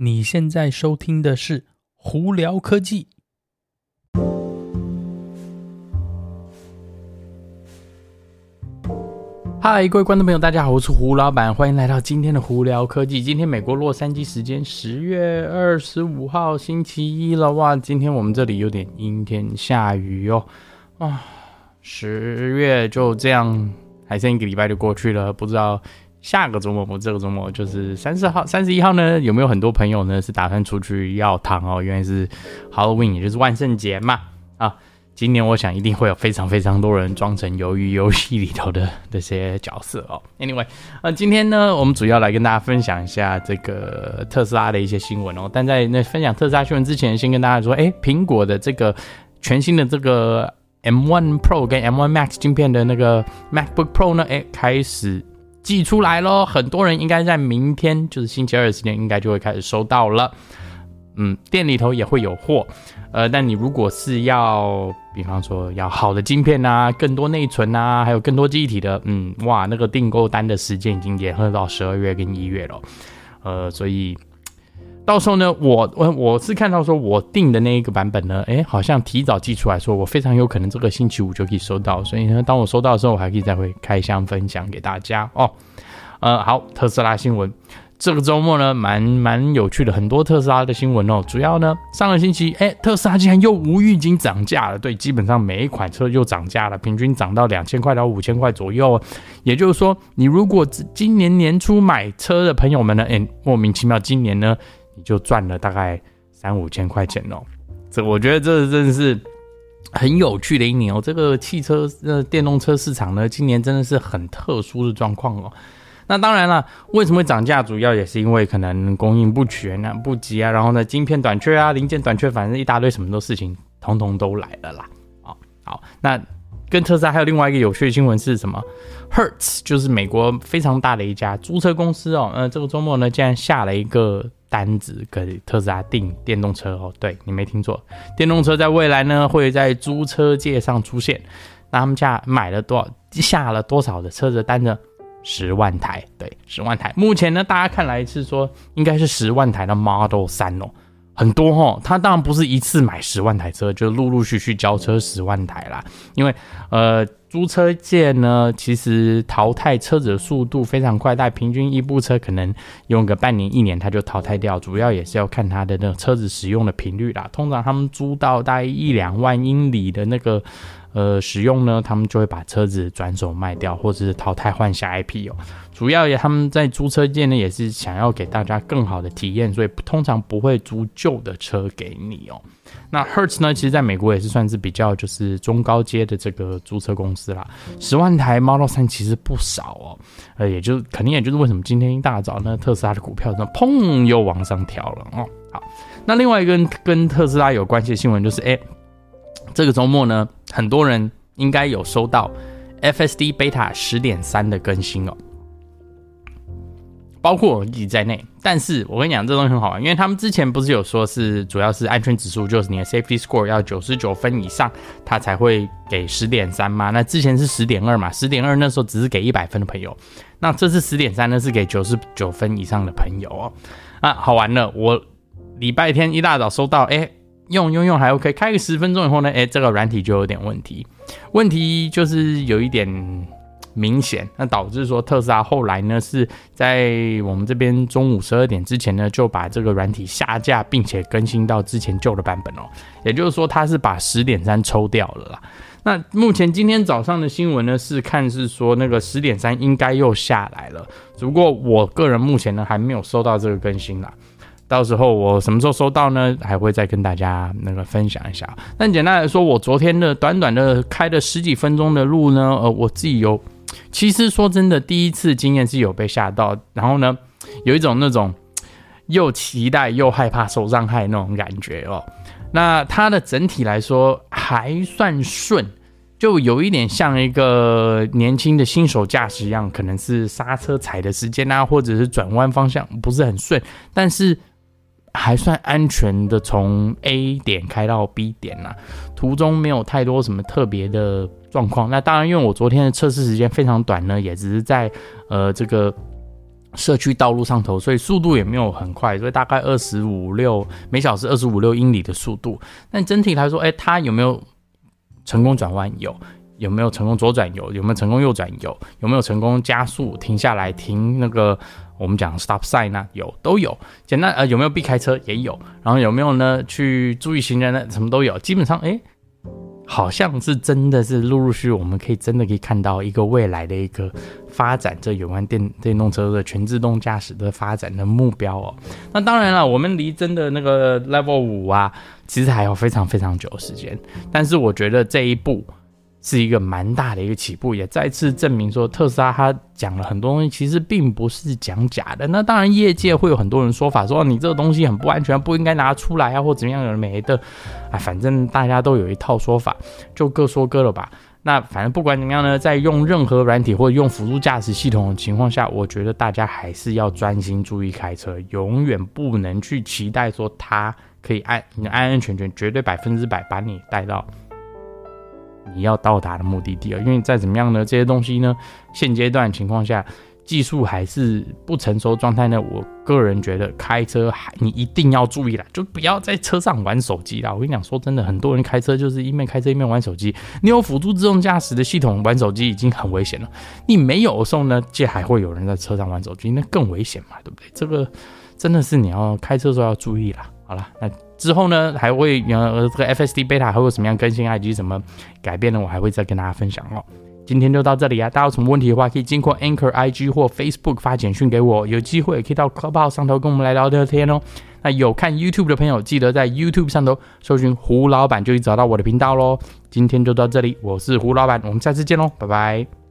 你现在收听的是《胡聊科技》。嗨，各位观众朋友，大家好，我是胡老板，欢迎来到今天的《胡聊科技》。今天美国洛杉矶时间十月二十五号星期一了，哇，今天我们这里有点阴天下雨哦，啊，十月就这样，还剩一个礼拜就过去了，不知道。下个周末，我这个周末就是三十号、三十一号呢，有没有很多朋友呢是打算出去要糖哦？原来是 Halloween，也就是万圣节嘛。啊，今年我想一定会有非常非常多人装成鱿鱼游戏里头的这些角色哦。Anyway，呃，今天呢，我们主要来跟大家分享一下这个特斯拉的一些新闻哦。但在那分享特斯拉新闻之前，先跟大家说，哎，苹果的这个全新的这个 M1 Pro 跟 M1 Max 晶片的那个 MacBook Pro 呢，哎，开始。寄出来喽，很多人应该在明天，就是星期二的时间，应该就会开始收到了。嗯，店里头也会有货。呃，但你如果是要，比方说要好的晶片啊，更多内存啊，还有更多记忆体的，嗯，哇，那个订购单的时间已经延后到十二月跟一月了。呃，所以。到时候呢，我我我是看到说，我订的那一个版本呢，诶，好像提早寄出来说，我非常有可能这个星期五就可以收到。所以呢，当我收到的时候，我还可以再会开箱分享给大家哦。呃，好，特斯拉新闻，这个周末呢，蛮蛮有趣的，很多特斯拉的新闻哦。主要呢，上个星期，哎，特斯拉竟然又无预警涨价了，对，基本上每一款车又涨价了，平均涨到两千块到五千块左右。也就是说，你如果今年年初买车的朋友们呢，哎，莫名其妙，今年呢。你就赚了大概三五千块钱哦，这我觉得这真的是很有趣的一年哦。这个汽车呃电动车市场呢，今年真的是很特殊的状况哦。那当然了，为什么涨价？主要也是因为可能供应不全啊、不及啊，然后呢，晶片短缺啊、零件短缺，反正一大堆什么的事情，统统都来了啦。好，好，那跟特斯拉还有另外一个有趣的新闻是什么？Hertz 就是美国非常大的一家租车公司哦。呃，这个周末呢，竟然下了一个。单子给特斯拉订电动车哦，对，你没听错，电动车在未来呢会在租车界上出现。那他们家买了多少，下了多少的车子单呢？十万台，对，十万台。目前呢，大家看来是说应该是十万台的 Model 三哦，很多哦。他当然不是一次买十万台车，就陆陆续续交车十万台啦，因为呃。租车界呢，其实淘汰车子的速度非常快，但平均一部车可能用个半年一年，他就淘汰掉。主要也是要看他的那个车子使用的频率啦。通常他们租到大概一两万英里的那个呃使用呢，他们就会把车子转手卖掉，或者是淘汰换下一批哦。主要也他们在租车界呢，也是想要给大家更好的体验，所以通常不会租旧的车给你哦。那 Hertz 呢，其实在美国也是算是比较就是中高阶的这个租车公司啦。十万台 Model 3其实不少哦，呃，也就肯定也就是为什么今天一大早呢，特斯拉的股票呢，砰又往上跳了哦。好，那另外一个跟，跟特斯拉有关系的新闻就是，哎，这个周末呢，很多人应该有收到 FSD Beta 十点三的更新哦。包括我自己在内，但是我跟你讲，这东西很好玩，因为他们之前不是有说是主要是安全指数，就是你的 safety score 要九十九分以上，它才会给十点三嘛。那之前是十点二嘛，十点二那时候只是给一百分的朋友，那这次十点三呢是给九十九分以上的朋友哦。啊，好玩了，我礼拜天一大早收到，哎，用用用还 OK，开个十分钟以后呢，哎，这个软体就有点问题，问题就是有一点。明显，那导致说特斯拉后来呢是在我们这边中午十二点之前呢就把这个软体下架，并且更新到之前旧的版本哦。也就是说，它是把十点三抽掉了啦。那目前今天早上的新闻呢是看是说那个十点三应该又下来了，只不过我个人目前呢还没有收到这个更新啦。到时候我什么时候收到呢？还会再跟大家那个分享一下。但简单来说，我昨天的短短的开了十几分钟的路呢，呃，我自己有。其实说真的，第一次经验是有被吓到，然后呢，有一种那种又期待又害怕受伤害那种感觉哦。那它的整体来说还算顺，就有一点像一个年轻的新手驾驶一样，可能是刹车踩的时间啊，或者是转弯方向不是很顺，但是。还算安全的从 A 点开到 B 点呐、啊，途中没有太多什么特别的状况。那当然，因为我昨天的测试时间非常短呢，也只是在呃这个社区道路上头，所以速度也没有很快，所以大概二十五六每小时二十五六英里的速度。但整体来说，哎，它有没有成功转弯？有。有没有成功左转？有。有没有成功右转？有。有没有成功加速停下来停那个我们讲 stop sign 呢？有，都有。简单呃，有没有避开车？也有。然后有没有呢？去注意行人呢？什么都有。基本上，哎。好像是真的是陆陆续续，我们可以真的可以看到一个未来的一个发展，这有关电电动车的全自动驾驶的发展的目标哦。那当然了，我们离真的那个 Level 五啊，其实还有非常非常久的时间。但是我觉得这一步。是一个蛮大的一个起步，也再次证明说特斯拉它讲了很多东西，其实并不是讲假的。那当然，业界会有很多人说法，说你这个东西很不安全，不应该拿出来啊，或怎么样的没的。啊，反正大家都有一套说法，就各说各的吧。那反正不管怎么样呢，在用任何软体或者用辅助驾驶系统的情况下，我觉得大家还是要专心注意开车，永远不能去期待说它可以安安安全全，绝对百分之百把你带到。你要到达的目的地啊，因为再怎么样呢，这些东西呢，现阶段情况下，技术还是不成熟状态呢。我个人觉得开车还你一定要注意了，就不要在车上玩手机啦。我跟你讲，说真的，很多人开车就是一面开车一面玩手机。你有辅助自动驾驶的系统，玩手机已经很危险了。你没有的时候呢，这还会有人在车上玩手机，那更危险嘛，对不对？这个真的是你要开车的时候要注意啦。好了，那。之后呢，还会呃，这个 FSD Beta 还会有什么样更新啊，以及什么改变呢？我还会再跟大家分享哦。今天就到这里啊，大家有什么问题的话，可以经过 Anchor IG 或 Facebook 发简讯给我，有机会也可以到 Clubhouse 上头跟我们来聊聊天哦。那有看 YouTube 的朋友，记得在 YouTube 上头搜寻胡老板，就可以找到我的频道喽。今天就到这里，我是胡老板，我们下次见喽，拜拜。